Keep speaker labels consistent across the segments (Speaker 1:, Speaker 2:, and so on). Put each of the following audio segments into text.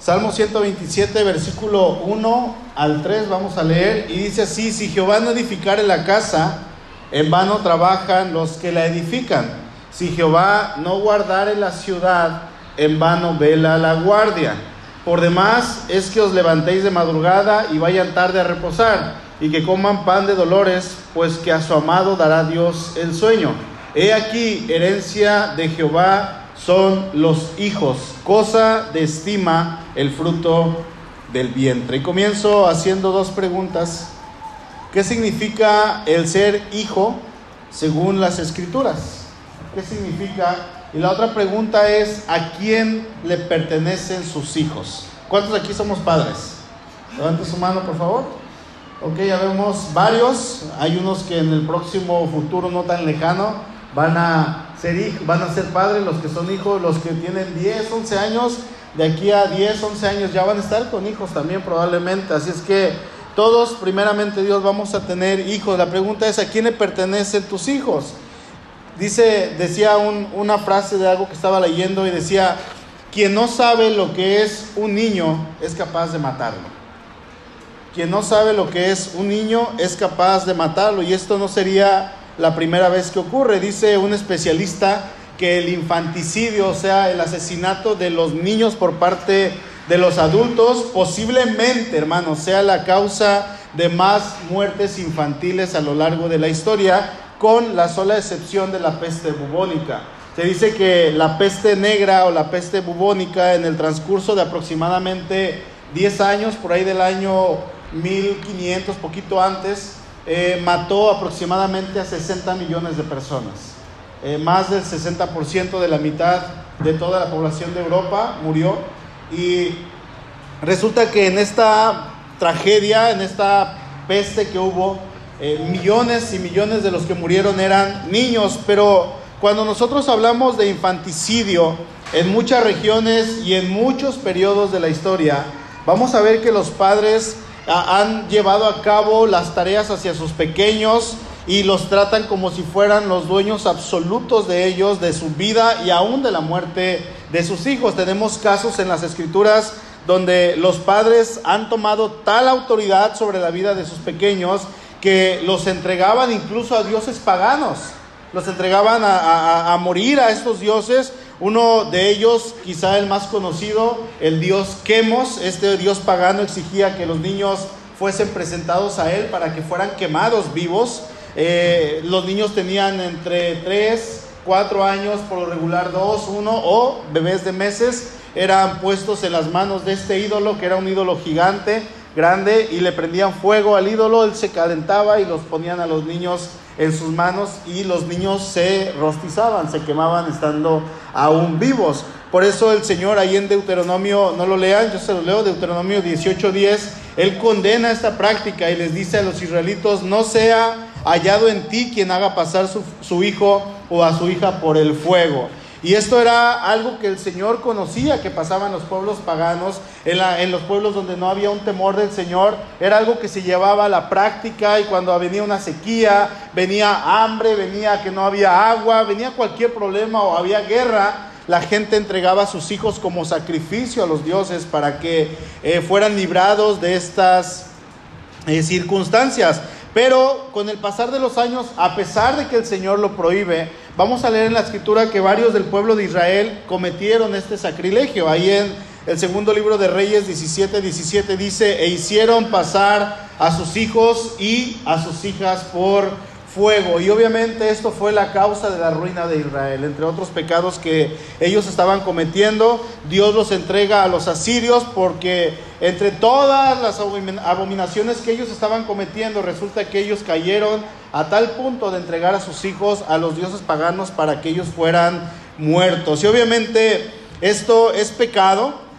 Speaker 1: Salmo 127, versículo 1 al 3, vamos a leer, y dice así, si Jehová no edificare la casa, en vano trabajan los que la edifican. Si Jehová no guardare la ciudad, en vano vela la guardia. Por demás es que os levantéis de madrugada y vayan tarde a reposar, y que coman pan de dolores, pues que a su amado dará Dios el sueño. He aquí, herencia de Jehová son los hijos, cosa de estima el fruto del vientre. Y comienzo haciendo dos preguntas. ¿Qué significa el ser hijo según las escrituras? ¿Qué significa? Y la otra pregunta es, ¿a quién le pertenecen sus hijos? ¿Cuántos aquí somos padres? Levante su mano, por favor. Ok, ya vemos varios. Hay unos que en el próximo futuro no tan lejano van a ser van a ser padres, los que son hijos, los que tienen 10, 11 años, de aquí a 10, 11 años ya van a estar con hijos también probablemente. Así es que todos, primeramente Dios, vamos a tener hijos. La pregunta es, ¿a quién le pertenecen tus hijos? Dice, decía una frase de algo que estaba leyendo y decía, quien no sabe lo que es un niño es capaz de matarlo. Quien no sabe lo que es un niño es capaz de matarlo. Y esto no sería la primera vez que ocurre. Dice un especialista que el infanticidio, o sea, el asesinato de los niños por parte de los adultos, posiblemente, hermanos, sea la causa de más muertes infantiles a lo largo de la historia, con la sola excepción de la peste bubónica. Se dice que la peste negra o la peste bubónica en el transcurso de aproximadamente 10 años, por ahí del año 1500, poquito antes, eh, mató aproximadamente a 60 millones de personas. Eh, más del 60% de la mitad de toda la población de Europa murió. Y resulta que en esta tragedia, en esta peste que hubo, eh, millones y millones de los que murieron eran niños. Pero cuando nosotros hablamos de infanticidio en muchas regiones y en muchos periodos de la historia, vamos a ver que los padres han llevado a cabo las tareas hacia sus pequeños y los tratan como si fueran los dueños absolutos de ellos, de su vida y aún de la muerte de sus hijos. Tenemos casos en las escrituras donde los padres han tomado tal autoridad sobre la vida de sus pequeños que los entregaban incluso a dioses paganos, los entregaban a, morir a estos dioses. Uno de ellos, quizá el más conocido, el dios Quemos, este dios pagano exigía que los niños fuesen presentados a él para que fueran quemados vivos. Eh, los niños tenían entre 3, 4 años, por lo regular 2, 1 o bebés de meses, eran puestos en las manos de este ídolo, que era un ídolo gigante, grande, y le prendían fuego al ídolo, él se calentaba y los ponían a los niños en sus manos y los niños se rostizaban, se quemaban estando aún vivos. Por eso el Señor ahí en Deuteronomio, no lo lean, yo se lo leo, Deuteronomio 18:10, Él condena esta práctica y les dice a los israelitos, no sea hallado en ti quien haga pasar su, su hijo o a su hija por el fuego. Y esto era algo que el Señor conocía que pasaba en los pueblos paganos, en, los pueblos donde no había un temor del Señor. Era algo que se llevaba a la práctica y cuando venía una sequía, venía hambre, venía que no había agua, venía cualquier problema o había guerra, la gente entregaba a sus hijos como sacrificio a los dioses para que eh, fueran librados de estas eh, circunstancias. Pero con el pasar de los años, a pesar de que el Señor lo prohíbe, vamos a leer en la escritura que varios del pueblo de Israel cometieron este sacrilegio. Ahí en el segundo libro de Reyes 17, 17 dice, e hicieron pasar a sus hijos y a sus hijas por fuego. Y obviamente esto fue la causa de la ruina de Israel. Entre otros pecados que ellos estaban cometiendo, Dios los entrega a los asirios porque entre todas las abominaciones que ellos estaban cometiendo, resulta que ellos cayeron a tal punto de entregar a sus hijos a los dioses paganos para que ellos fueran muertos. Y obviamente esto es pecado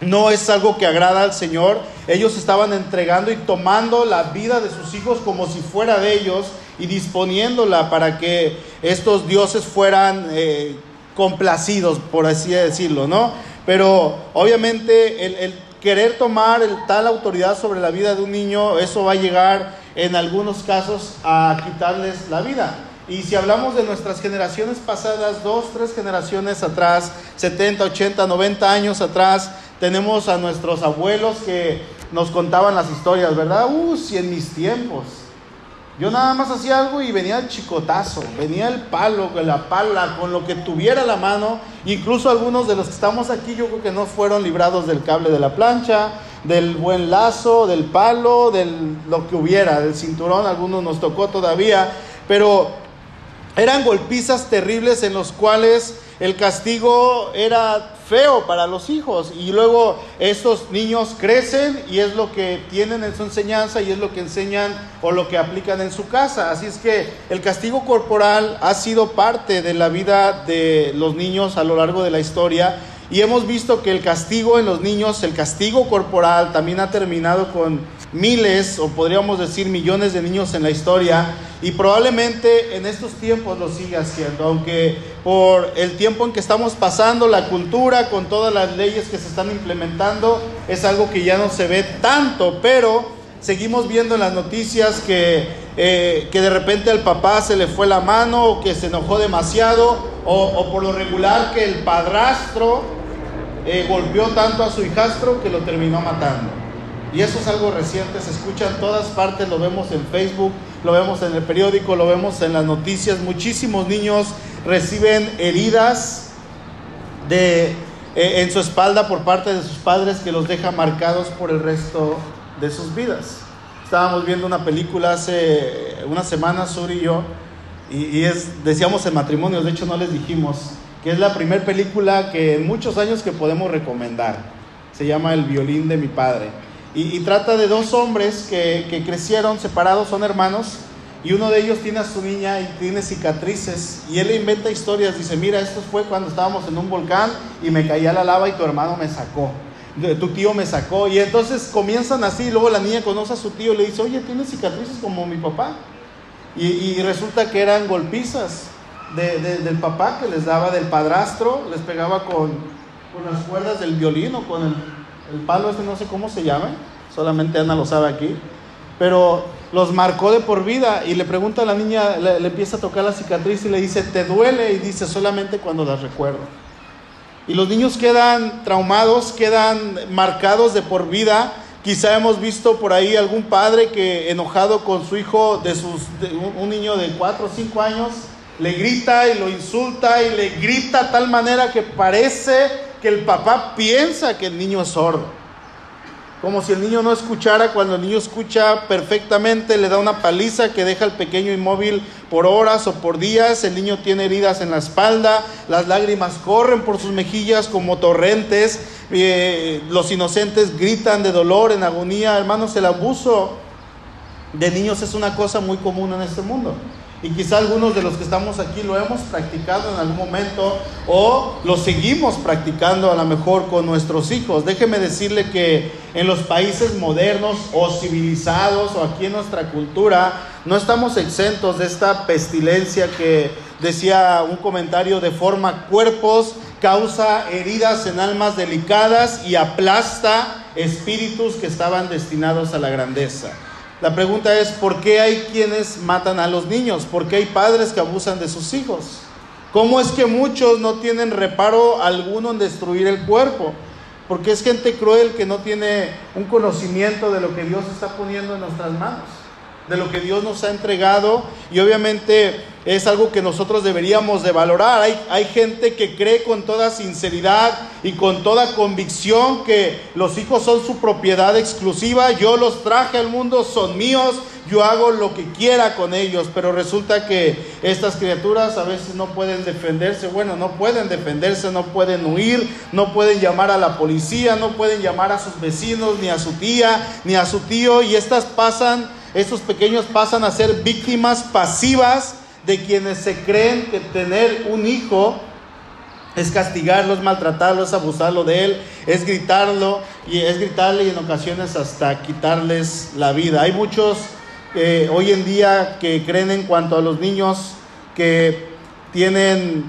Speaker 1: no es algo que agrada al Señor. Ellos estaban entregando y tomando la vida de sus hijos como si fuera de ellos y disponiéndola para que estos dioses fueran eh, complacidos, por así decirlo, ¿no? Pero obviamente el, querer tomar el, tal autoridad sobre la vida de un niño, eso va a llegar en algunos casos a quitarles la vida. Y si hablamos de nuestras generaciones pasadas, dos, tres generaciones atrás, 70, 80, 90 años atrás, tenemos a nuestros abuelos que nos contaban las historias, ¿verdad? Uh, si en mis tiempos. Yo nada más hacía algo y venía el chicotazo, venía el palo, la pala, con lo que tuviera la mano. Incluso algunos de los que estamos aquí, yo creo que no fueron librados del cable de la plancha, del buen lazo, del palo, de lo que hubiera, del cinturón, algunos nos tocó todavía. Pero eran golpizas terribles en los cuales el castigo era feo para los hijos y luego estos niños crecen y es lo que tienen en su enseñanza y es lo que enseñan o lo que aplican en su casa. Así es que el castigo corporal ha sido parte de la vida de los niños a lo largo de la historia y hemos visto que el castigo en los niños, el castigo corporal también ha terminado con miles o podríamos decir millones de niños en la historia y probablemente en estos tiempos lo siga haciendo, aunque por el tiempo en que estamos pasando, la cultura con todas las leyes que se están implementando, es algo que ya no se ve tanto, pero seguimos viendo en las noticias que, eh, que de repente al papá se le fue la mano o que se enojó demasiado o, por lo regular que el padrastro eh, golpeó tanto a su hijastro que lo terminó matando. Y eso es algo reciente, se escucha en todas partes, lo vemos en Facebook, lo vemos en el periódico, lo vemos en las noticias. Muchísimos niños reciben heridas de, eh, en su espalda por parte de sus padres que los deja marcados por el resto de sus vidas. Estábamos viendo una película hace una semana, Sur y yo, y, es, decíamos en matrimonios, de hecho no les dijimos, que es la primera película que en muchos años que podemos recomendar. Se llama El violín de mi padre. Y, trata de dos hombres que, crecieron separados, son hermanos, y uno de ellos tiene a su niña y tiene cicatrices, y él le inventa historias, dice, mira, esto fue cuando estábamos en un volcán y me caía la lava y tu hermano me sacó, tu tío me sacó, y entonces comienzan así, y luego la niña conoce a su tío y le dice, oye, tienes cicatrices como mi papá, y, resulta que eran golpizas de, del papá que les daba, del padrastro, les pegaba con, con las cuerdas del violín o con el el palo este no sé cómo se llama, solamente Ana lo sabe aquí, pero los marcó de por vida y le pregunta a la niña, le, empieza a tocar la cicatriz y le dice, ¿te duele? Y dice, solamente cuando las recuerdo. Y los niños quedan traumados, quedan marcados de por vida. Quizá hemos visto por ahí algún padre que enojado con su hijo de sus un niño de 4 o 5 años le grita y lo insulta y le grita tal manera que parece que el papá piensa que el niño es sordo. Como si el niño no escuchara, cuando el niño escucha perfectamente, le da una paliza que deja al pequeño inmóvil por horas o por días, el niño tiene heridas en la espalda, las lágrimas corren por sus mejillas como torrentes, eh, los inocentes gritan de dolor, en agonía. Hermanos, el abuso de niños es una cosa muy común en este mundo. Y quizá algunos de los que estamos aquí lo hemos practicado en algún momento o lo seguimos practicando a lo mejor con nuestros hijos. Déjeme decirle que en los países modernos o civilizados o aquí en nuestra cultura no estamos exentos de esta pestilencia que decía un comentario de forma cuerpos, causa heridas en almas delicadas y aplasta espíritus que estaban destinados a la grandeza. La pregunta es, ¿por qué hay quienes matan a los niños? ¿Por qué hay padres que abusan de sus hijos? ¿Cómo es que muchos no tienen reparo alguno en destruir el cuerpo? Porque es gente cruel que no tiene un conocimiento de lo que Dios está poniendo en nuestras manos de lo que Dios nos ha entregado y obviamente es algo que nosotros deberíamos de valorar. Hay, hay, gente que cree con toda sinceridad y con toda convicción que los hijos son su propiedad exclusiva, yo los traje al mundo, son míos, yo hago lo que quiera con ellos, pero resulta que estas criaturas a veces no pueden defenderse, bueno, no pueden defenderse, no pueden huir, no pueden llamar a la policía, no pueden llamar a sus vecinos, ni a su tía, ni a su tío, y estas pasan estos pequeños pasan a ser víctimas pasivas de quienes se creen que tener un hijo es castigarlo, es maltratarlo, es abusarlo de él, es gritarlo y es gritarle y en ocasiones hasta quitarles la vida. Hay muchos eh, hoy en día que creen en cuanto a los niños que tienen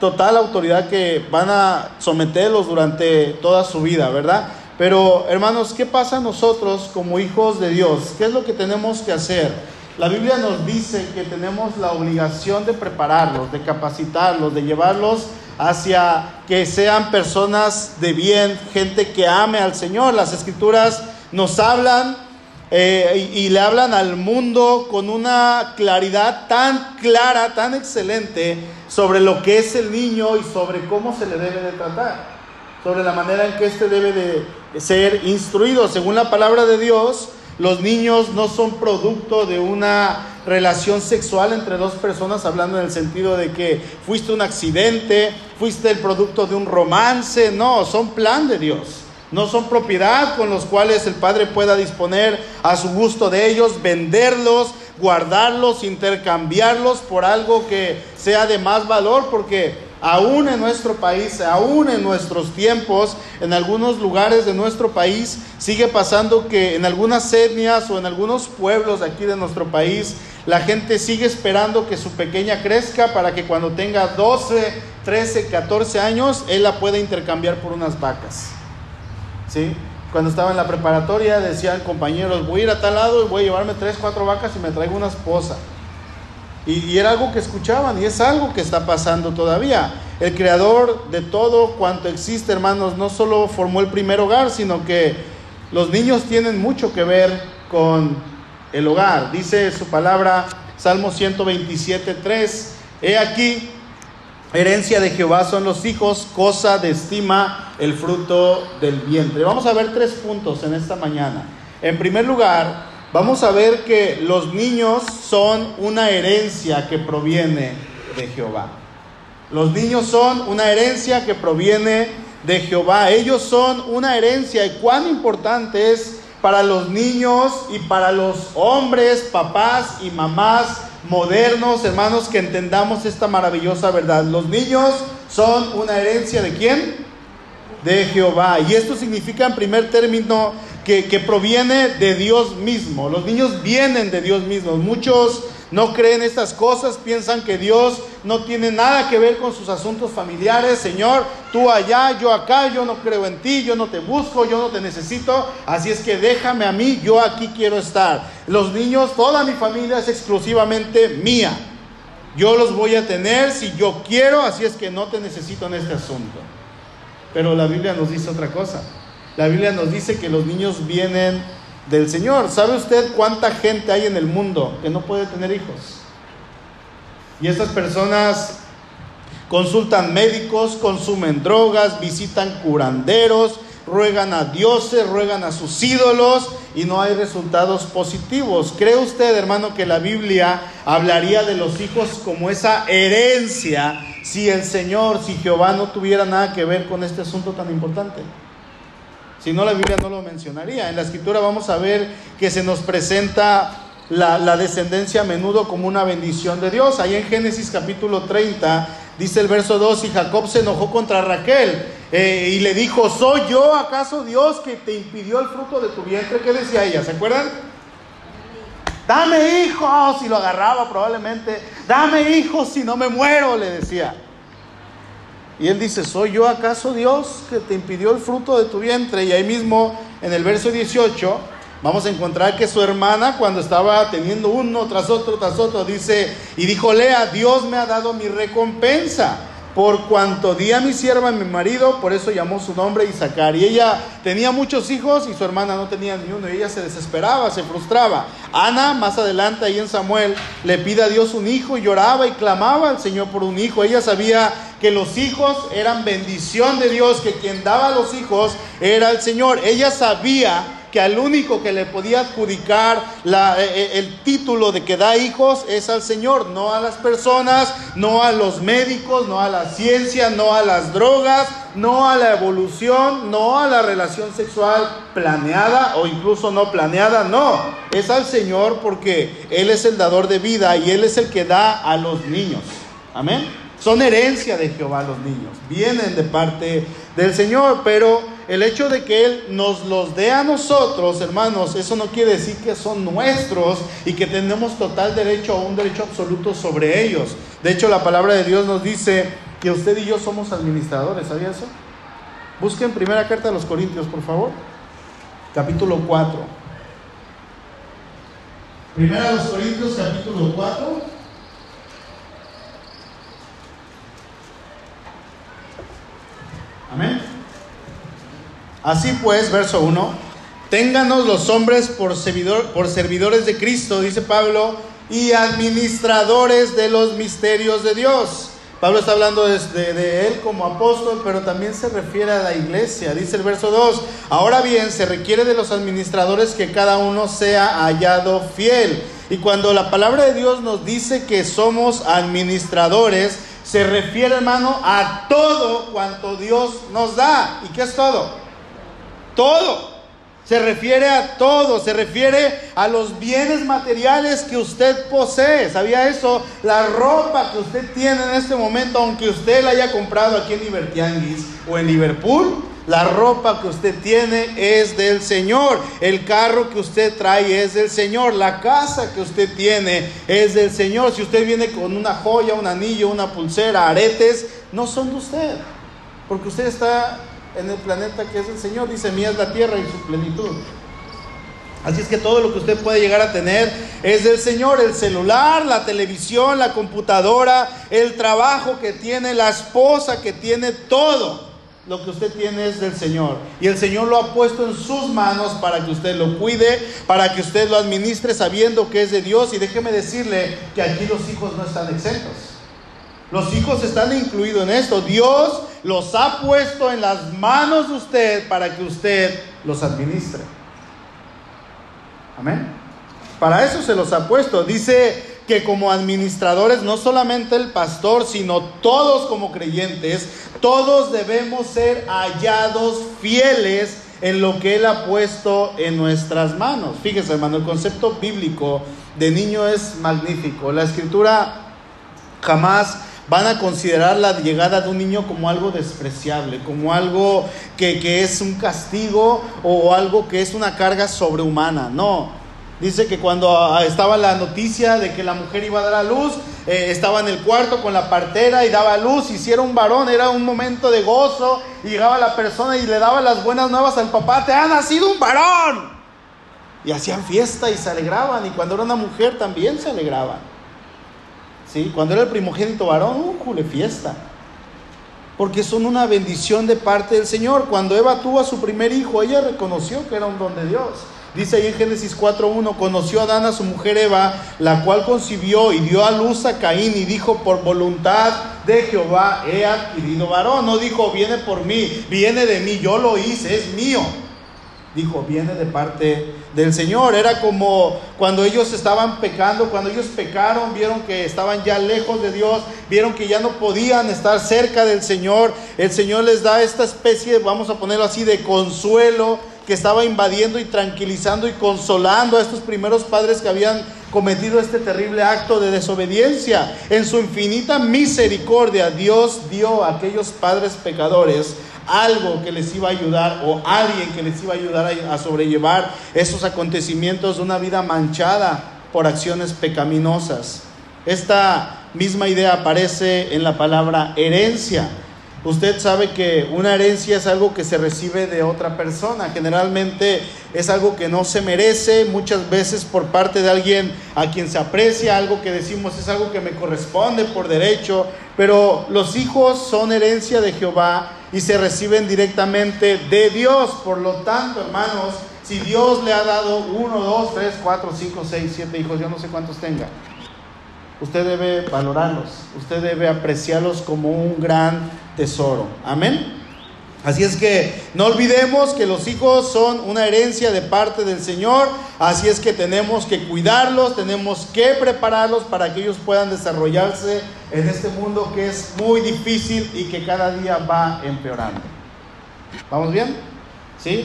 Speaker 1: total autoridad que van a someterlos durante toda su vida, ¿verdad? Pero hermanos, ¿qué pasa nosotros como hijos de Dios? ¿Qué es lo que tenemos que hacer? La Biblia nos dice que tenemos la obligación de prepararlos, de capacitarlos, de llevarlos hacia que sean personas de bien, gente que ame al Señor. Las escrituras nos hablan eh, y, y le hablan al mundo con una claridad tan clara, tan excelente sobre lo que es el niño y sobre cómo se le debe de tratar, sobre la manera en que éste debe de ser instruido. Según la palabra de Dios, los niños no son producto de una relación sexual entre dos personas, hablando en el sentido de que fuiste un accidente, fuiste el producto de un romance, no, son plan de Dios. No son propiedad con los cuales el Padre pueda disponer a su gusto de ellos, venderlos, guardarlos, intercambiarlos por algo que sea de más valor, porque aún en nuestro país, aún en nuestros tiempos, en algunos lugares de nuestro país, sigue pasando que en algunas etnias o en algunos pueblos aquí de nuestro país, la gente sigue esperando que su pequeña crezca para que cuando tenga 12, 13, 14 años, él la pueda intercambiar por unas vacas. ¿Sí? Cuando estaba en la preparatoria decían compañeros, voy a ir a tal lado y voy a llevarme 3, 4 vacas y me traigo una esposa. Y, era algo que escuchaban y es algo que está pasando todavía. El creador de todo cuanto existe, hermanos, no solo formó el primer hogar, sino que los niños tienen mucho que ver con el hogar. Dice su palabra, Salmo 127, 3, he aquí, herencia de Jehová son los hijos, cosa de estima el fruto del vientre. Vamos a ver tres puntos en esta mañana. En primer lugar, vamos a ver que los niños son una herencia que proviene de Jehová. Los niños son una herencia que proviene de Jehová. Ellos son una herencia y cuán importante es para los niños y para los hombres, papás y mamás modernos, hermanos, que entendamos esta maravillosa verdad. Los niños son una herencia de quién? De Jehová. Y esto significa en primer término que, que, proviene de Dios mismo. Los niños vienen de Dios mismo. Muchos no creen estas cosas, piensan que Dios no tiene nada que ver con sus asuntos familiares. Señor, tú allá, yo acá, yo no creo en ti, yo no te busco, yo no te necesito. Así es que déjame a mí, yo aquí quiero estar. Los niños, toda mi familia es exclusivamente mía. Yo los voy a tener si yo quiero, así es que no te necesito en este asunto. Pero la Biblia nos dice otra cosa. La Biblia nos dice que los niños vienen del Señor. ¿Sabe usted cuánta gente hay en el mundo que no puede tener hijos? Y estas personas consultan médicos, consumen drogas, visitan curanderos, ruegan a dioses, ruegan a sus ídolos y no hay resultados positivos. ¿Cree usted, hermano, que la Biblia hablaría de los hijos como esa herencia si el Señor, si Jehová no tuviera nada que ver con este asunto tan importante? Si no, la Biblia no lo mencionaría. En la escritura vamos a ver que se nos presenta la, descendencia a menudo como una bendición de Dios. Ahí en Génesis capítulo 30 dice el verso 2, y Jacob se enojó contra Raquel eh, y le dijo, ¿soy yo acaso Dios que te impidió el fruto de tu vientre? ¿Qué decía ella? ¿Se acuerdan? Dame hijos, y lo agarraba probablemente. Dame hijos, si no me muero, le decía. Y él dice, ¿soy yo acaso Dios que te impidió el fruto de tu vientre? Y ahí mismo, en el verso 18, vamos a encontrar que su hermana, cuando estaba teniendo uno tras otro, tras otro, dice, y dijo Lea, Dios me ha dado mi recompensa. Por cuanto di a mi sierva mi marido, por eso llamó su nombre Isaacar. Y ella tenía muchos hijos y su hermana no tenía ni uno. Y ella se desesperaba, se frustraba. Ana, más adelante ahí en Samuel, le pide a Dios un hijo y lloraba y clamaba al Señor por un hijo. Ella sabía que los hijos eran bendición de Dios, que quien daba los hijos era el Señor. Ella sabía que al único que le podía adjudicar la, eh, el título de que da hijos es al Señor, no a las personas, no a los médicos, no a la ciencia, no a las drogas, no a la evolución, no a la relación sexual planeada o incluso no planeada, no, es al Señor porque Él es el dador de vida y Él es el que da a los niños. Amén. Son herencia de Jehová los niños, vienen de parte del Señor, pero el hecho de que Él nos los dé a nosotros, hermanos, eso no quiere decir que son nuestros y que tenemos total derecho o un derecho absoluto sobre ellos. De hecho, la palabra de Dios nos dice que usted y yo somos administradores, ¿sabía eso? Busquen primera carta de los Corintios, por favor, capítulo 4. Primera de los Corintios, capítulo 4. Amén. Así pues, verso 1, ténganos los hombres por, servidores de Cristo, dice Pablo, y administradores de los misterios de Dios. Pablo está hablando de, de, él como apóstol, pero también se refiere a la iglesia. Dice el verso 2, ahora bien, se requiere de los administradores que cada uno sea hallado fiel. Y cuando la palabra de Dios nos dice que somos administradores, se refiere, hermano, a todo cuanto Dios nos da. ¿Y qué es todo? Todo. Se refiere a todo, se refiere a los bienes materiales que usted posee. ¿Sabía eso? La ropa que usted tiene en este momento, aunque usted la haya comprado aquí en Libertianguis o en Liverpool, la ropa que usted tiene es del Señor. El carro que usted trae es del Señor. La casa que usted tiene es del Señor. Si usted viene con una joya, un anillo, una pulsera, aretes, no son de usted. Porque usted está en el planeta que es el Señor. Dice, mía es la tierra y su plenitud. Así es que todo lo que usted puede llegar a tener es del Señor, el celular, la televisión, la computadora, el trabajo que tiene, la esposa que tiene, todo lo que usted tiene es del Señor. Y el Señor lo ha puesto en sus manos para que usted lo cuide, para que usted lo administre sabiendo que es de Dios. Y déjeme decirle que aquí los hijos no están exentos. Los hijos están incluidos en esto. Dios los ha puesto en las manos de usted para que usted los administre. Amén. Para eso se los ha puesto. Dice que como administradores, no solamente el pastor, sino todos como creyentes, todos debemos ser hallados fieles en lo que Él ha puesto en nuestras manos. Fíjese, hermano, el concepto bíblico de niño es magnífico. La escritura jamás van a considerar la llegada de un niño como algo despreciable, como algo que, que, es un castigo o algo que es una carga sobrehumana. No. Dice que cuando ah, estaba la noticia de que la mujer iba a dar a luz, eh, estaba en el cuarto con la partera y daba a luz, hiciera un varón, era un momento de gozo, y llegaba la persona y le daba las buenas nuevas al papá, te ha nacido un varón. Y hacían fiesta y se alegraban, y cuando era una mujer también se alegraban. Cuando era el primogénito varón, jule fiesta. Porque son una bendición de parte del Señor. Cuando Eva tuvo a su primer hijo, ella reconoció que era un don de Dios. Dice ahí en Génesis 4.1, conoció a Adán a su mujer Eva, la cual concibió y dio a luz a Caín y dijo, por voluntad de Jehová he adquirido varón. No dijo, viene por mí, viene de mí, yo lo hice, es mío dijo, viene de parte del Señor. Era como cuando ellos estaban pecando, cuando ellos pecaron, vieron que estaban ya lejos de Dios, vieron que ya no podían estar cerca del Señor. El Señor les da esta especie, vamos a ponerlo así, de consuelo que estaba invadiendo y tranquilizando y consolando a estos primeros padres que habían cometido este terrible acto de desobediencia. En su infinita misericordia, Dios dio a aquellos padres pecadores algo que les iba a ayudar o alguien que les iba a ayudar a, sobrellevar esos acontecimientos de una vida manchada por acciones pecaminosas. Esta misma idea aparece en la palabra herencia. Usted sabe que una herencia es algo que se recibe de otra persona. Generalmente es algo que no se merece, muchas veces por parte de alguien a quien se aprecia, algo que decimos es algo que me corresponde por derecho, pero los hijos son herencia de Jehová y se reciben directamente de Dios. Por lo tanto, hermanos, si Dios le ha dado uno, dos, tres, cuatro, cinco, seis, siete hijos, yo no sé cuántos tenga, usted debe valorarlos, usted debe apreciarlos como un gran tesoro. Amén. Así es que no olvidemos que los hijos son una herencia de parte del Señor, así es que tenemos que cuidarlos, tenemos que prepararlos para que ellos puedan desarrollarse en este mundo que es muy difícil y que cada día va empeorando. ¿Vamos bien? ¿Sí?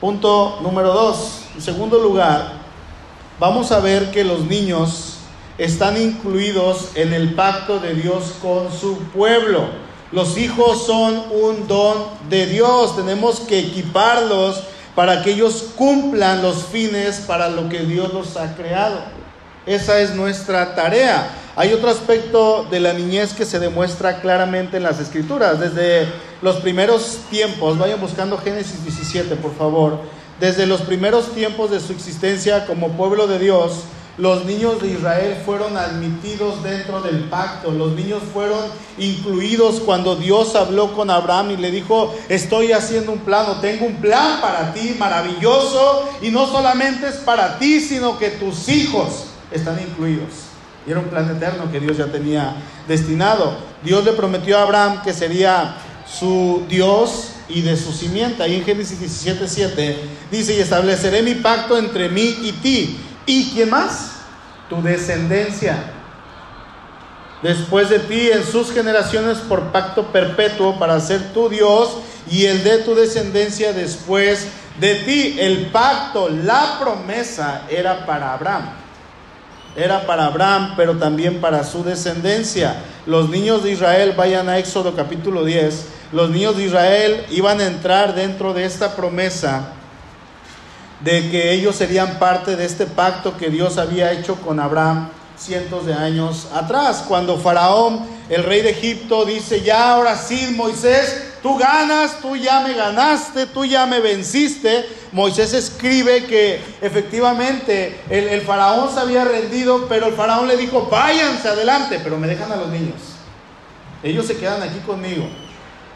Speaker 1: Punto número dos. En segundo lugar, vamos a ver que los niños están incluidos en el pacto de Dios con su pueblo. Los hijos son un don de Dios. Tenemos que equiparlos para que ellos cumplan los fines para lo que Dios los ha creado. Esa es nuestra tarea. Hay otro aspecto de la niñez que se demuestra claramente en las escrituras. Desde los primeros tiempos, vayan buscando Génesis 17, por favor. Desde los primeros tiempos de su existencia como pueblo de Dios, los niños de Israel fueron admitidos dentro del pacto, los niños fueron incluidos cuando Dios habló con Abraham y le dijo, estoy haciendo un plano, tengo un plan para ti maravilloso y no solamente es para ti, sino que tus hijos están incluidos. Y era un plan eterno que Dios ya tenía destinado. Dios le prometió a Abraham que sería su Dios y de su simiente. Ahí en Génesis 17:7 dice, y estableceré mi pacto entre mí y ti ¿Y quién más? Tu descendencia. Después de ti en sus generaciones por pacto perpetuo para ser tu Dios y el de tu descendencia después de ti. El pacto, la promesa era para Abraham. Era para Abraham, pero también para su descendencia. Los niños de Israel, vayan a Éxodo capítulo 10, los niños de Israel iban a entrar dentro de esta promesa de que ellos serían parte de este pacto que Dios había hecho con Abraham cientos de años atrás. Cuando Faraón, el rey de Egipto, dice, ya ahora sí, Moisés, tú ganas, tú ya me ganaste, tú ya me venciste. Moisés escribe que efectivamente el, el faraón se había rendido, pero el faraón le dijo, váyanse adelante, pero me dejan a los niños. Ellos se quedan aquí conmigo.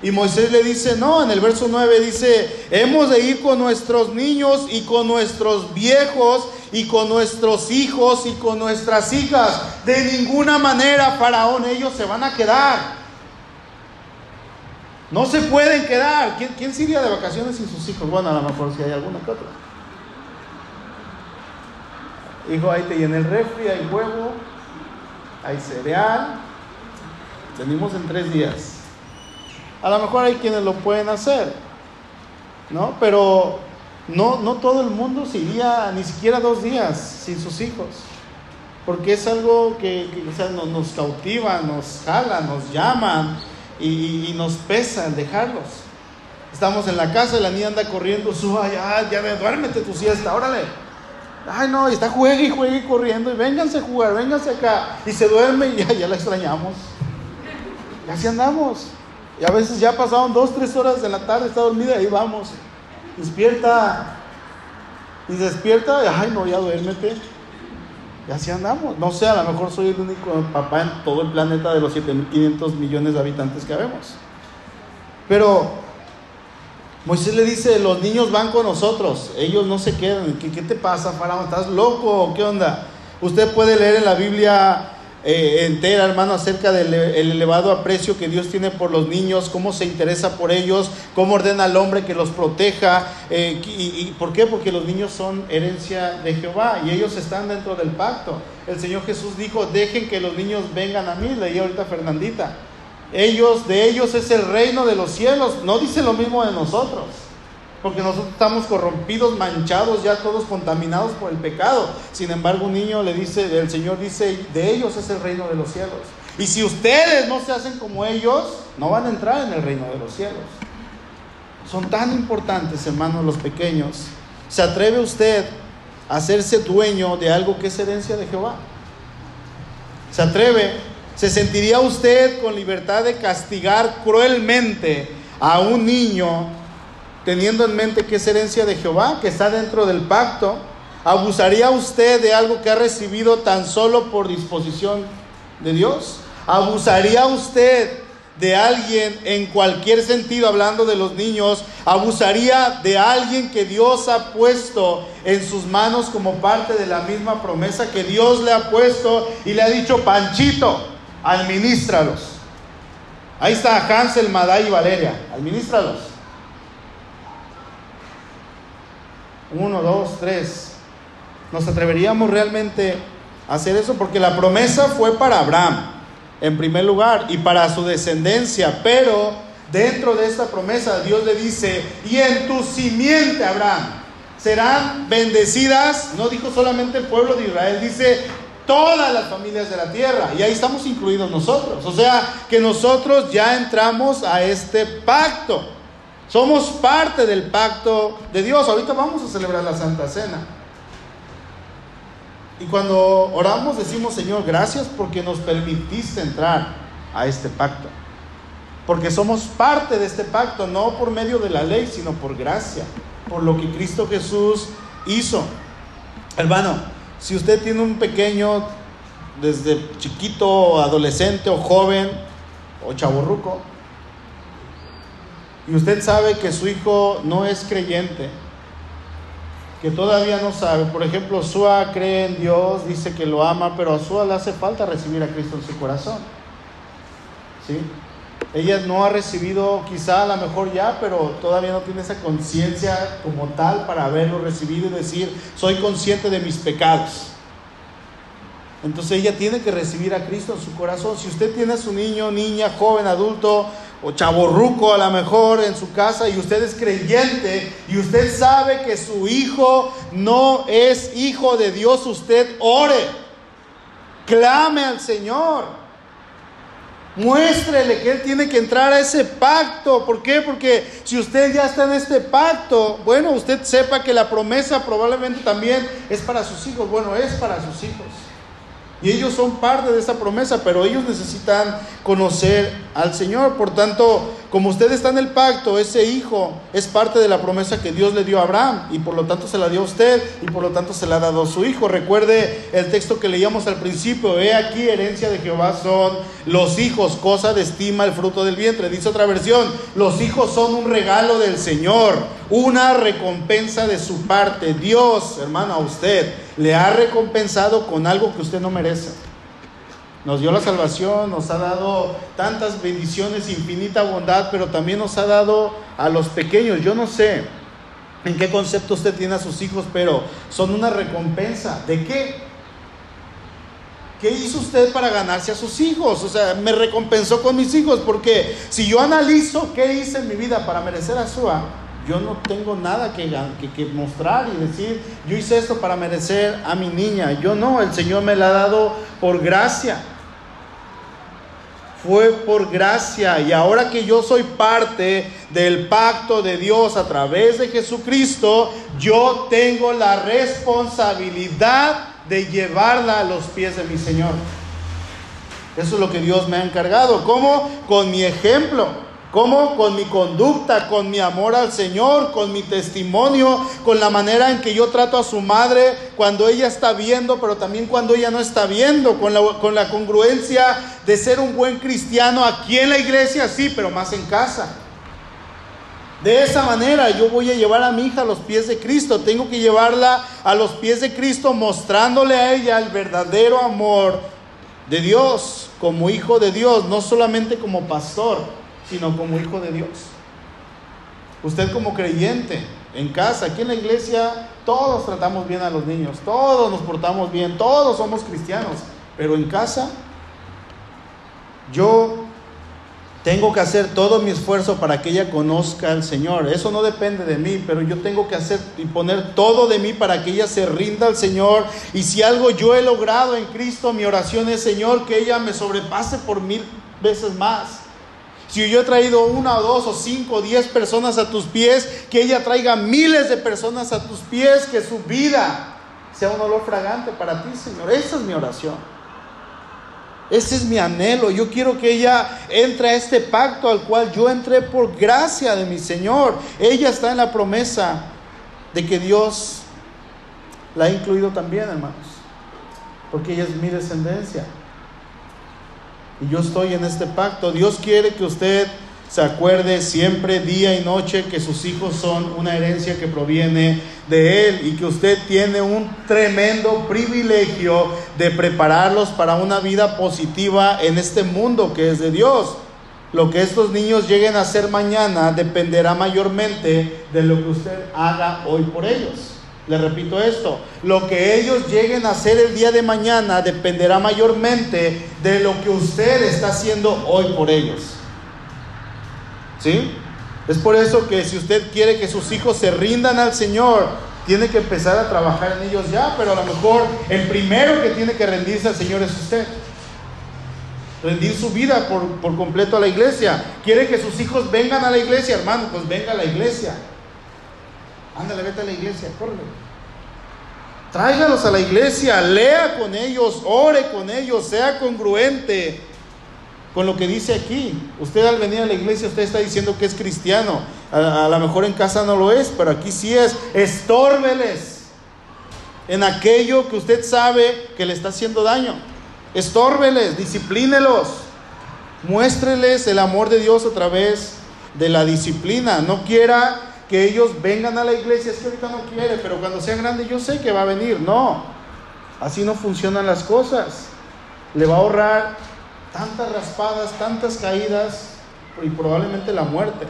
Speaker 1: Y Moisés le dice, no, en el verso 9 dice, hemos de ir con nuestros niños y con nuestros viejos y con nuestros hijos y con nuestras hijas. De ninguna manera, Faraón, ellos se van a quedar. No se pueden quedar. ¿Quién, quién iría de vacaciones sin sus hijos? Bueno, a lo mejor si hay alguna que otra. Hijo, ahí te llena el refri, hay huevo, hay cereal. Venimos en tres días. A lo mejor hay quienes lo pueden hacer, ¿no? Pero no, no todo el mundo se iría ni siquiera dos días sin sus hijos, porque es algo que, nos, cautiva, nos jala, nos llama y, nos pesa dejarlos. Estamos en la casa y la niña anda corriendo, suba, ya, ya, duérmete tu siesta, órale. Ay, no, y está juegue y juegue corriendo, y vénganse a jugar, vénganse acá. Y se duerme y ya, ya la extrañamos. Y así andamos. Y a veces ya pasaron dos, tres horas de la tarde, está dormida y vamos. Despierta. Y despierta, ay no, ya duérmete. Y así andamos. No sé, a lo mejor soy el único papá en todo el planeta de los 7.500 millones de habitantes que habemos. Pero Moisés le dice, los niños van con nosotros, ellos no se quedan. ¿Qué, qué te pasa, Faraón? ¿Estás loco? ¿Qué onda? Usted puede leer en la Biblia eh, entera, hermano, acerca del elevado aprecio que Dios tiene por los niños, cómo se interesa por ellos, cómo ordena al hombre que los proteja. Eh, y, por qué? Porque los niños son herencia de Jehová y ellos están dentro del pacto. El Señor Jesús dijo, dejen que los niños vengan a mí, leí ahorita Fernandita. Ellos, de ellos es el reino de los cielos. No dice lo mismo de nosotros porque nosotros estamos corrompidos, manchados, ya todos contaminados por el pecado. Sin embargo, un niño le dice, el Señor dice, de ellos es el reino de los cielos. Y si ustedes no se hacen como ellos, no van a entrar en el reino de los cielos. Son tan importantes, hermanos, los pequeños. ¿Se atreve usted a hacerse dueño de algo que es herencia de Jehová? ¿Se atreve? ¿Se sentiría usted con libertad de castigar cruelmente a un niño teniendo en mente que es herencia de Jehová, que está dentro del pacto, ¿abusaría usted de algo que ha recibido tan solo por disposición de Dios? ¿Abusaría usted de alguien en cualquier sentido, hablando de los niños, abusaría de alguien que Dios ha puesto en sus manos como parte de la misma promesa que Dios le ha puesto y le ha dicho, Panchito, administralos. Ahí está Hansel, Maday y Valeria, administralos. Uno, dos, tres. ¿Nos atreveríamos realmente a hacer eso? Porque la promesa fue para Abraham, en primer lugar, y para su descendencia. Pero dentro de esta promesa Dios le dice, y en tu simiente, Abraham, serán bendecidas, no dijo solamente el pueblo de Israel, dice todas las familias de la tierra. Y ahí estamos incluidos nosotros. O sea, que nosotros ya entramos a este pacto. Somos parte del pacto de Dios. Ahorita vamos a celebrar la Santa Cena. Y cuando oramos decimos, Señor, gracias porque nos permitiste entrar a este pacto. Porque somos parte de este pacto, no por medio de la ley, sino por gracia, por lo que Cristo Jesús hizo. Hermano, Si usted tiene un pequeño, desde chiquito, adolescente o joven, o chaborruco, y usted sabe que su hijo no es creyente, que todavía no sabe, por ejemplo, Sua cree en Dios, dice que lo ama, pero a Sua le hace falta recibir a Cristo en su corazón. ¿Sí? Ella no ha recibido, quizá a lo mejor ya, pero todavía no tiene esa conciencia como tal para haberlo recibido y decir, soy consciente de mis pecados. Entonces ella tiene que recibir a Cristo en su corazón. Si usted tiene a su niño, niña, joven, adulto o chaborruco a lo mejor en su casa y usted es creyente y usted sabe que su hijo no es hijo de Dios, usted ore, clame al Señor. Muéstrele que Él tiene que entrar a ese pacto. ¿Por qué? Porque si usted ya está en este pacto, bueno, usted sepa que la promesa probablemente también es para sus hijos. Bueno, es para sus hijos. Y ellos son parte de esa promesa, pero ellos necesitan conocer al Señor. Por tanto, como usted está en el pacto, ese hijo es parte de la promesa que Dios le dio a Abraham y por lo tanto se la dio a usted y por lo tanto se la ha dado a su hijo. Recuerde el texto que leíamos al principio, he aquí herencia de Jehová son los hijos, cosa de estima el fruto del vientre. Dice otra versión, los hijos son un regalo del Señor, una recompensa de su parte. Dios, hermano, a usted le ha recompensado con algo que usted no merece. Nos dio la salvación, nos ha dado tantas bendiciones, infinita bondad, pero también nos ha dado a los pequeños. Yo no sé en qué concepto usted tiene a sus hijos, pero son una recompensa. ¿De qué? ¿Qué hizo usted para ganarse a sus hijos? O sea, me recompensó con mis hijos, porque si yo analizo qué hice en mi vida para merecer a Sua, yo no tengo nada que, que, que, mostrar y decir, yo hice esto para merecer a mi niña. Yo no, el Señor me la ha dado por gracia fue por gracia y ahora que yo soy parte del pacto de Dios a través de Jesucristo, yo tengo la responsabilidad de llevarla a los pies de mi Señor. Eso es lo que Dios me ha encargado. ¿Cómo? Con mi ejemplo. ¿Cómo? Con mi conducta, con mi amor al Señor, con mi testimonio, con la manera en que yo trato a su madre cuando ella está viendo, pero también cuando ella no está viendo, con la, con la congruencia de ser un buen cristiano aquí en la iglesia, sí, pero más en casa. De esa manera yo voy a llevar a mi hija a los pies de Cristo. Tengo que llevarla a los pies de Cristo mostrándole a ella el verdadero amor de Dios como hijo de Dios, no solamente como pastor sino como hijo de Dios. Usted como creyente, en casa, aquí en la iglesia, todos tratamos bien a los niños, todos nos portamos bien, todos somos cristianos, pero en casa yo tengo que hacer todo mi esfuerzo para que ella conozca al Señor. Eso no depende de mí, pero yo tengo que hacer y poner todo de mí para que ella se rinda al Señor. Y si algo yo he logrado en Cristo, mi oración es, Señor, que ella me sobrepase por mil veces más. Si yo he traído una dos o cinco o diez personas a tus pies, que ella traiga miles de personas a tus pies, que su vida sea un olor fragante para ti, Señor. Esa es mi oración. Ese es mi anhelo. Yo quiero que ella entre a este pacto al cual yo entré por gracia de mi Señor. Ella está en la promesa de que Dios la ha incluido también, hermanos. Porque ella es mi descendencia. Y yo estoy en este pacto. Dios quiere que usted se acuerde siempre, día y noche, que sus hijos son una herencia que proviene de Él y que usted tiene un tremendo privilegio de prepararlos para una vida positiva en este mundo que es de Dios. Lo que estos niños lleguen a hacer mañana dependerá mayormente de lo que usted haga hoy por ellos. Le repito esto, lo que ellos lleguen a hacer el día de mañana dependerá mayormente de lo que usted está haciendo hoy por ellos. ¿Sí? Es por eso que si usted quiere que sus hijos se rindan al Señor, tiene que empezar a trabajar en ellos ya, pero a lo mejor el primero que tiene que rendirse al Señor es usted. Rendir su vida por, por completo a la iglesia. Quiere que sus hijos vengan a la iglesia, hermano, pues venga a la iglesia. Ándale, vete a la iglesia, córrele. Tráigalos a la iglesia, lea con ellos, ore con ellos, sea congruente con lo que dice aquí. Usted al venir a la iglesia, usted está diciendo que es cristiano. A, a lo mejor en casa no lo es, pero aquí sí es. Estórbeles. en aquello que usted sabe que le está haciendo daño. Estórbeles, disciplínelos. Muéstreles el amor de Dios a través de la disciplina. No quiera que ellos vengan a la iglesia, es que ahorita no quiere, pero cuando sea grande yo sé que va a venir. No, así no funcionan las cosas. Le va a ahorrar tantas raspadas, tantas caídas y probablemente la muerte.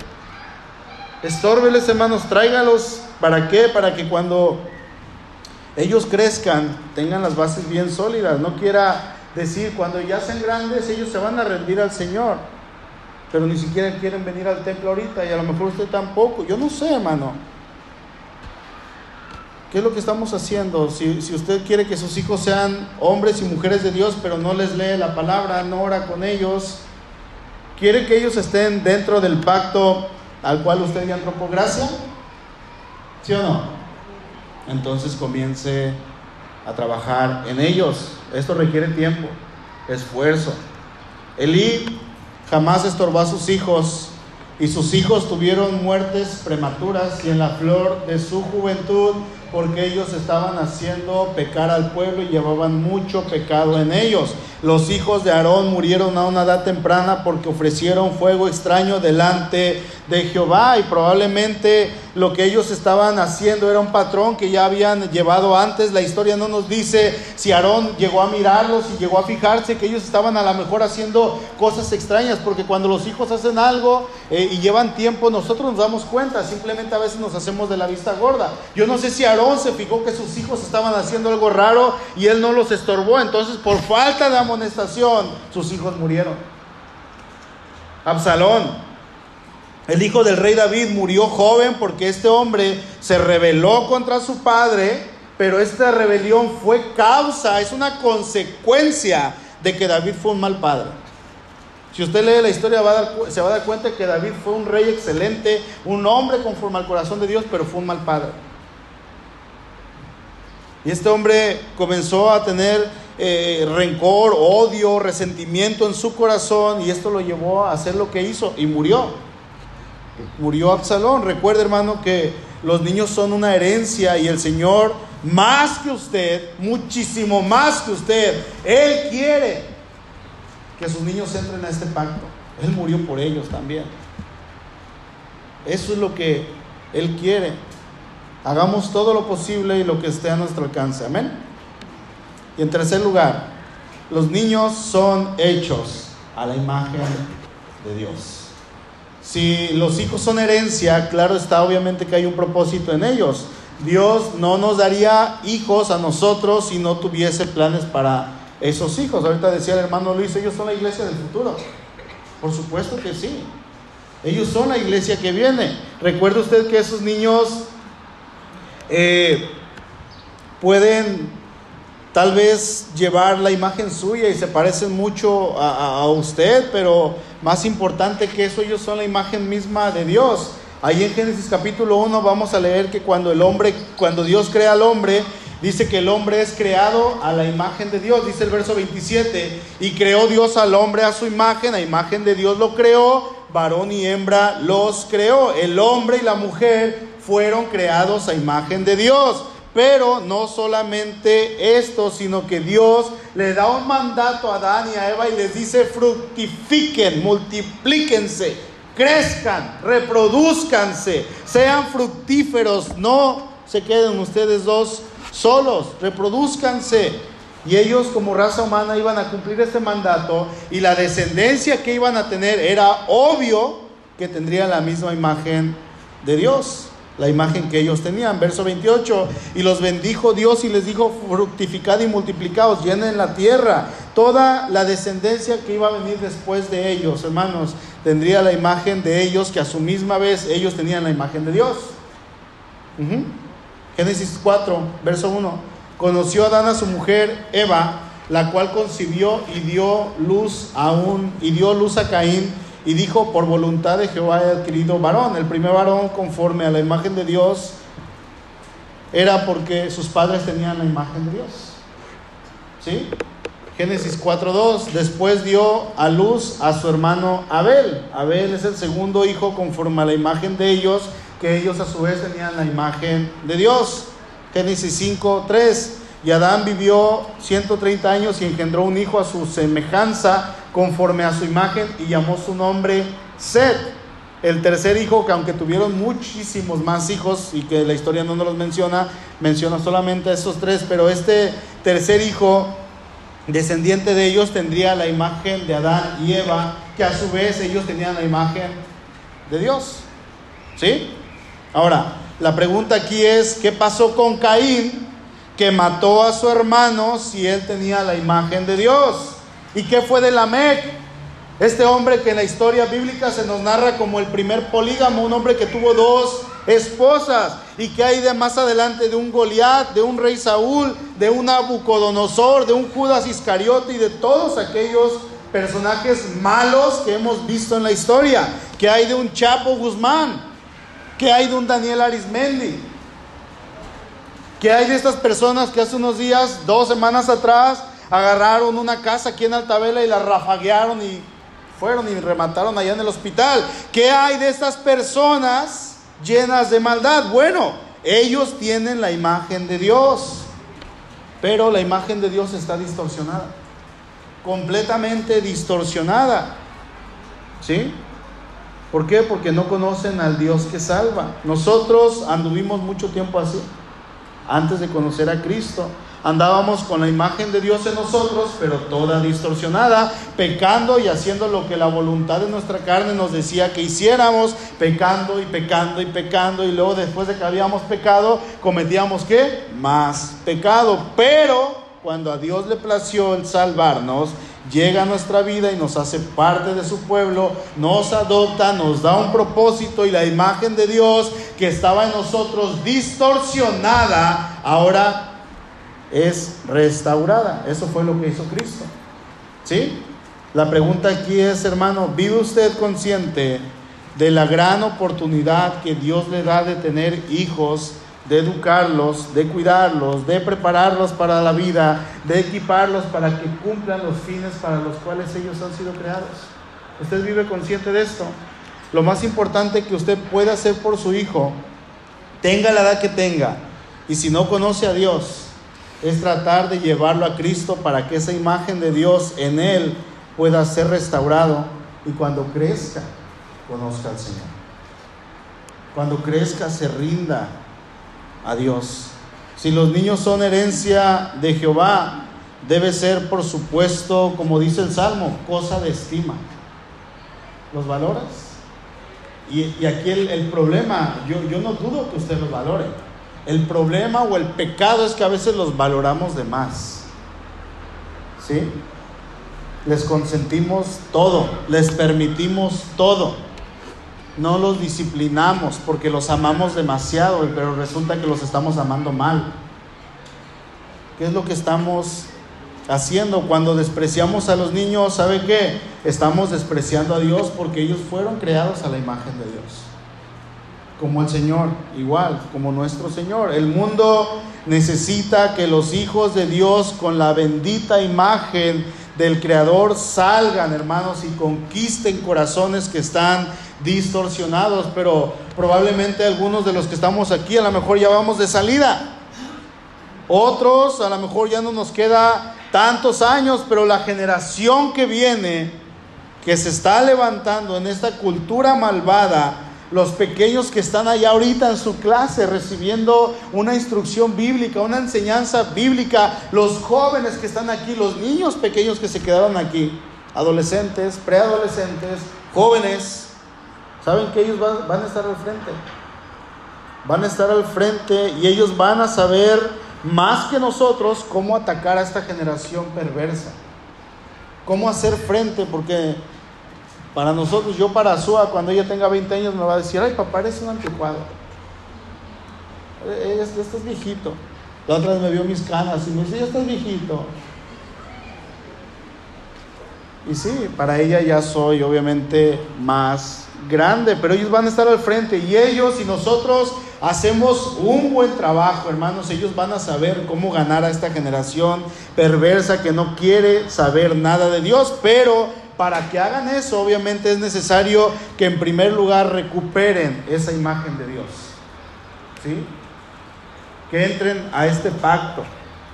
Speaker 1: Estórbeles, hermanos, tráigalos. ¿Para qué? Para que cuando ellos crezcan, tengan las bases bien sólidas. No quiera decir, cuando ya sean grandes, ellos se van a rendir al Señor. Pero ni siquiera quieren venir al templo ahorita y a lo mejor usted tampoco. Yo no sé, hermano. ¿Qué es lo que estamos haciendo? Si, si, usted quiere que sus hijos sean hombres y mujeres de Dios, pero no les lee la palabra, no ora con ellos, quiere que ellos estén dentro del pacto al cual usted ya por gracia, ¿sí o no? Entonces comience a trabajar en ellos. Esto requiere tiempo, esfuerzo. Elí jamás estorbó a sus hijos y sus hijos tuvieron muertes prematuras y en la flor de su juventud porque ellos estaban haciendo pecar al pueblo y llevaban mucho pecado en ellos. Los hijos de Aarón murieron a una edad temprana porque ofrecieron fuego extraño delante de Jehová y probablemente lo que ellos estaban haciendo era un patrón que ya habían llevado antes. La historia no nos dice si Aarón llegó a mirarlos y llegó a fijarse que ellos estaban a lo mejor haciendo cosas extrañas, porque cuando los hijos hacen algo eh, y llevan tiempo, nosotros nos damos cuenta, simplemente a veces nos hacemos de la vista gorda. Yo no sé si Aarón se fijó que sus hijos estaban haciendo algo raro y él no los estorbó, entonces por falta de amonestación sus hijos murieron. Absalón el hijo del rey David murió joven porque este hombre se rebeló contra su padre, pero esta rebelión fue causa, es una consecuencia de que David fue un mal padre. Si usted lee la historia se va a dar cuenta que David fue un rey excelente, un hombre conforme al corazón de Dios, pero fue un mal padre. Y este hombre comenzó a tener eh, rencor, odio, resentimiento en su corazón y esto lo llevó a hacer lo que hizo y murió murió Absalón. Recuerde, hermano, que los niños son una herencia y el Señor, más que usted, muchísimo más que usted, Él quiere que sus niños entren a este pacto. Él murió por ellos también. Eso es lo que Él quiere. Hagamos todo lo posible y lo que esté a nuestro alcance. Amén. Y en tercer lugar, los niños son hechos a la imagen de Dios. Si los hijos son herencia, claro está obviamente que hay un propósito en ellos. Dios no nos daría hijos a nosotros si no tuviese planes para esos hijos. Ahorita decía el hermano Luis, ellos son la iglesia del futuro. Por supuesto que sí. Ellos son la iglesia que viene. Recuerde usted que esos niños eh, pueden tal vez llevar la imagen suya y se parecen mucho a, usted, pero más importante que eso, ellos son la imagen misma de Dios. Ahí en Génesis capítulo 1 vamos a leer que cuando el hombre, cuando Dios crea al hombre, dice que el hombre es creado a la imagen de Dios, dice el verso 27, y creó Dios al hombre a su imagen, a imagen de Dios lo creó, varón y hembra los creó. El hombre y la mujer fueron creados a imagen de Dios. Pero no solamente esto, sino que Dios le da un mandato a Adán y a Eva y les dice, fructifiquen, multiplíquense, crezcan, reproduzcanse, sean fructíferos, no se queden ustedes dos solos, reproduzcanse. Y ellos como raza humana iban a cumplir este mandato y la descendencia que iban a tener era obvio que tendría la misma imagen de Dios la imagen que ellos tenían. Verso 28, y los bendijo Dios y les dijo, fructificad y multiplicaos, llenen la tierra. Toda la descendencia que iba a venir después de ellos, hermanos, tendría la imagen de ellos, que a su misma vez ellos tenían la imagen de Dios. Génesis 4, verso 1. Conoció Adán a su mujer Eva, la cual concibió y dio luz a un, y dio luz a Caín y dijo, por voluntad de Jehová he adquirido varón. El primer varón conforme a la imagen de Dios era porque sus padres tenían la imagen de Dios. ¿Sí? Génesis 4.2, después dio a luz a su hermano Abel. Abel es el segundo hijo conforme a la imagen de ellos, que ellos a su vez tenían la imagen de Dios. Génesis 5, 3. Y Adán vivió 130 años y engendró un hijo a su semejanza, conforme a su imagen, y llamó su nombre Seth. El tercer hijo, que aunque tuvieron muchísimos más hijos y que la historia no nos los menciona, menciona solamente a esos tres, pero este tercer hijo, descendiente de ellos, tendría la imagen de Adán y Eva, que a su vez ellos tenían la imagen de Dios. ¿Sí? Ahora, la pregunta aquí es, ¿qué pasó con Caín que mató a su hermano si él tenía la imagen de Dios? ¿Y qué fue de Lamec? Este hombre que en la historia bíblica se nos narra como el primer polígamo, un hombre que tuvo dos esposas y que hay de más adelante de un Goliat, de un rey Saúl, de un Nabucodonosor, de un Judas Iscariote y de todos aquellos personajes malos que hemos visto en la historia, que hay de un Chapo Guzmán, que hay de un Daniel Arismendi, que hay de estas personas que hace unos días, dos semanas atrás, agarraron una casa aquí en Altavela y la rafaguearon y fueron y remataron allá en el hospital. ¿Qué hay de estas personas llenas de maldad? Bueno, ellos tienen la imagen de Dios, pero la imagen de Dios está distorsionada, completamente distorsionada. ¿Sí? ¿Por qué? Porque no conocen al Dios que salva. Nosotros anduvimos mucho tiempo así, antes de conocer a Cristo. Andábamos con la imagen de Dios en nosotros, pero toda distorsionada, pecando y haciendo lo que la voluntad de nuestra carne nos decía que hiciéramos, pecando y pecando y pecando, y luego después de que habíamos pecado, cometíamos qué? Más pecado. Pero cuando a Dios le plació el salvarnos, llega a nuestra vida y nos hace parte de su pueblo, nos adopta, nos da un propósito y la imagen de Dios que estaba en nosotros distorsionada, ahora es restaurada. Eso fue lo que hizo Cristo. ¿Sí? La pregunta aquí es, hermano, ¿vive usted consciente de la gran oportunidad que Dios le da de tener hijos? de educarlos, de cuidarlos, de prepararlos para la vida, de equiparlos para que cumplan los fines para los cuales ellos han sido creados. ¿Usted vive consciente de esto? Lo más importante que usted puede hacer por su hijo, tenga la edad que tenga, y si no conoce a Dios, es tratar de llevarlo a Cristo para que esa imagen de Dios en él pueda ser restaurado y cuando crezca, conozca al Señor. Cuando crezca, se rinda a Dios. Si los niños son herencia de Jehová, debe ser, por supuesto, como dice el Salmo, cosa de estima. ¿Los valoras? Y, aquí el, problema, yo, yo no dudo que usted los valore. El problema o el pecado es que a veces los valoramos de más. ¿Sí? Les consentimos todo, les permitimos todo no los disciplinamos porque los amamos demasiado, pero resulta que los estamos amando mal. ¿Qué es lo que estamos haciendo cuando despreciamos a los niños? ¿Sabe qué? Estamos despreciando a Dios porque ellos fueron creados a la imagen de Dios. Como el Señor, igual, como nuestro Señor. El mundo necesita que los hijos de Dios con la bendita imagen del Creador salgan, hermanos, y conquisten corazones que están distorsionados, pero probablemente algunos de los que estamos aquí a lo mejor ya vamos de salida. Otros a lo mejor ya no nos queda tantos años, pero la generación que viene, que se está levantando en esta cultura malvada, los pequeños que están allá ahorita en su clase recibiendo una instrucción bíblica, una enseñanza bíblica, los jóvenes que están aquí, los niños pequeños que se quedaron aquí, adolescentes, preadolescentes, jóvenes, saben que ellos van, a estar al frente. Van a estar al frente y ellos van a saber más que nosotros cómo atacar a esta generación perversa. Cómo hacer frente, porque para nosotros, yo para Azúa, cuando ella tenga 20 años, me va a decir, ay papá, eres un anticuado. Eh, estás viejito. La otra vez me vio mis canas y me dice, ya estás viejito. Y sí, para ella ya soy obviamente más grande, pero ellos van a estar al frente y ellos y nosotros hacemos un buen trabajo, hermanos, ellos van a saber cómo ganar a esta generación perversa que no quiere saber nada de Dios, pero para que hagan eso, obviamente es necesario que en primer lugar recuperen esa imagen de Dios. ¿Sí? que entren a este pacto.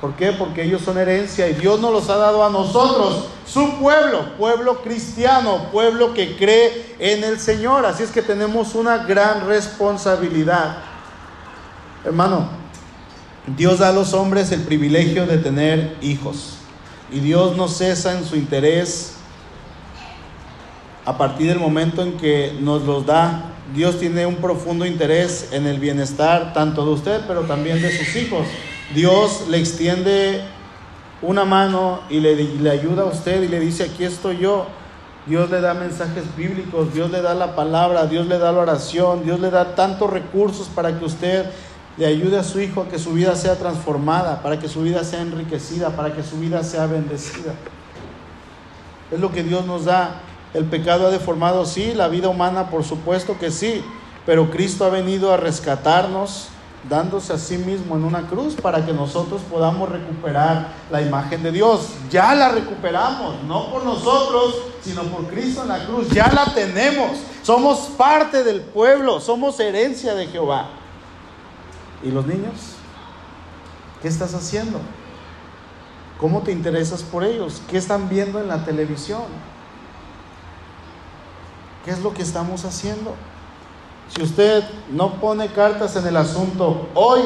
Speaker 1: ¿Por qué? Porque ellos son herencia y Dios nos los ha dado a nosotros, su pueblo, pueblo cristiano, pueblo que cree en el Señor. Así es que tenemos una gran responsabilidad. Hermano, Dios da a los hombres el privilegio de tener hijos y Dios no cesa en su interés a partir del momento en que nos los da. Dios tiene un profundo interés en el bienestar tanto de usted, pero también de sus hijos. Dios le extiende una mano y le, ayuda a usted y le dice, aquí estoy yo. Dios le da mensajes bíblicos, Dios le da la palabra, Dios le da la oración, Dios le da tantos recursos para que usted le ayude a su hijo a que su vida sea transformada, para que su vida sea enriquecida, para que su vida sea bendecida. Es lo que Dios nos da. El pecado ha deformado, sí, la vida humana, por supuesto que sí, pero Cristo ha venido a rescatarnos, dándose a sí mismo en una cruz para que nosotros podamos recuperar la imagen de Dios. Ya la recuperamos, no por nosotros, sino por Cristo en la cruz. Ya la tenemos. Somos parte del pueblo, somos herencia de Jehová. ¿Y los niños? ¿Qué estás haciendo? ¿Cómo te interesas por ellos? ¿Qué están viendo en la televisión? ¿Qué es lo que estamos haciendo? Si usted no pone cartas en el asunto hoy,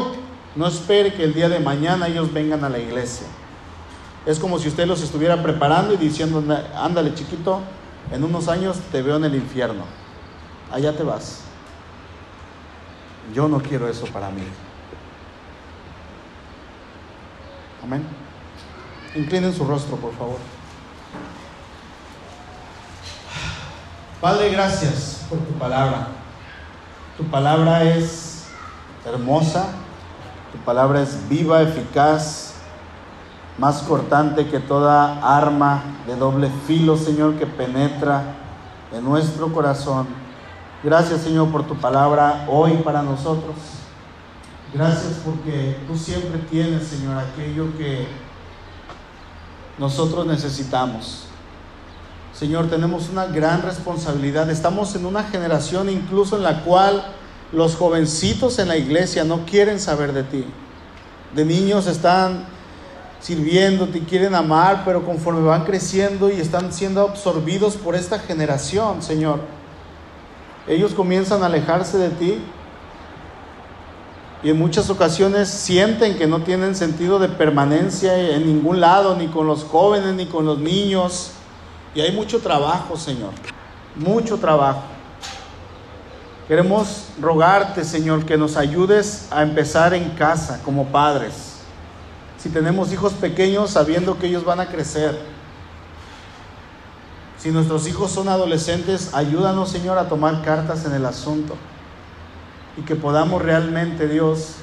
Speaker 1: no espere que el día de mañana ellos vengan a la iglesia. Es como si usted los estuviera preparando y diciendo, ándale chiquito, en unos años te veo en el infierno. Allá te vas. Yo no quiero eso para mí. Amén. Inclinen su rostro, por favor. Padre, gracias por tu palabra. Tu palabra es hermosa, tu palabra es viva, eficaz, más cortante que toda arma de doble filo, Señor, que penetra en nuestro corazón. Gracias, Señor, por tu palabra hoy para nosotros. Gracias porque tú siempre tienes, Señor, aquello que nosotros necesitamos. Señor, tenemos una gran responsabilidad. Estamos en una generación incluso en la cual los jovencitos en la iglesia no quieren saber de ti. De niños están sirviéndote y quieren amar, pero conforme van creciendo y están siendo absorbidos por esta generación, Señor, ellos comienzan a alejarse de ti y en muchas ocasiones sienten que no tienen sentido de permanencia en ningún lado, ni con los jóvenes, ni con los niños. Y hay mucho trabajo, Señor, mucho trabajo. Queremos rogarte, Señor, que nos ayudes a empezar en casa como padres. Si tenemos hijos pequeños, sabiendo que ellos van a crecer. Si nuestros hijos son adolescentes, ayúdanos, Señor, a tomar cartas en el asunto. Y que podamos realmente, Dios,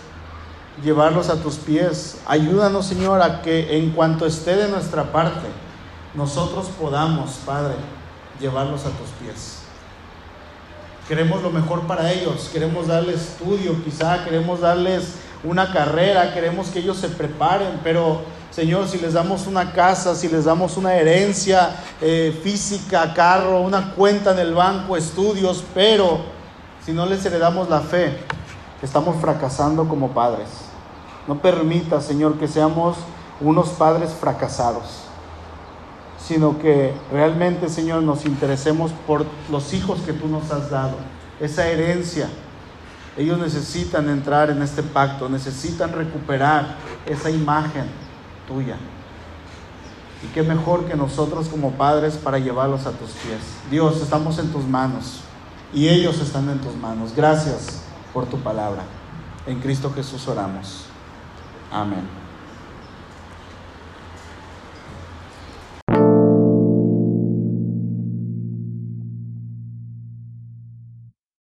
Speaker 1: llevarlos a tus pies. Ayúdanos, Señor, a que en cuanto esté de nuestra parte, nosotros podamos, Padre, llevarlos a tus pies. Queremos lo mejor para ellos, queremos darles estudio, quizá queremos darles una carrera, queremos que ellos se preparen, pero Señor, si les damos una casa, si les damos una herencia eh, física, carro, una cuenta en el banco, estudios, pero si no les heredamos la fe, estamos fracasando como padres. No permita, Señor, que seamos unos padres fracasados sino que realmente, Señor, nos interesemos por los hijos que tú nos has dado, esa herencia. Ellos necesitan entrar en este pacto, necesitan recuperar esa imagen tuya. Y qué mejor que nosotros como padres para llevarlos a tus pies. Dios, estamos en tus manos y ellos están en tus manos. Gracias por tu palabra. En Cristo Jesús oramos. Amén.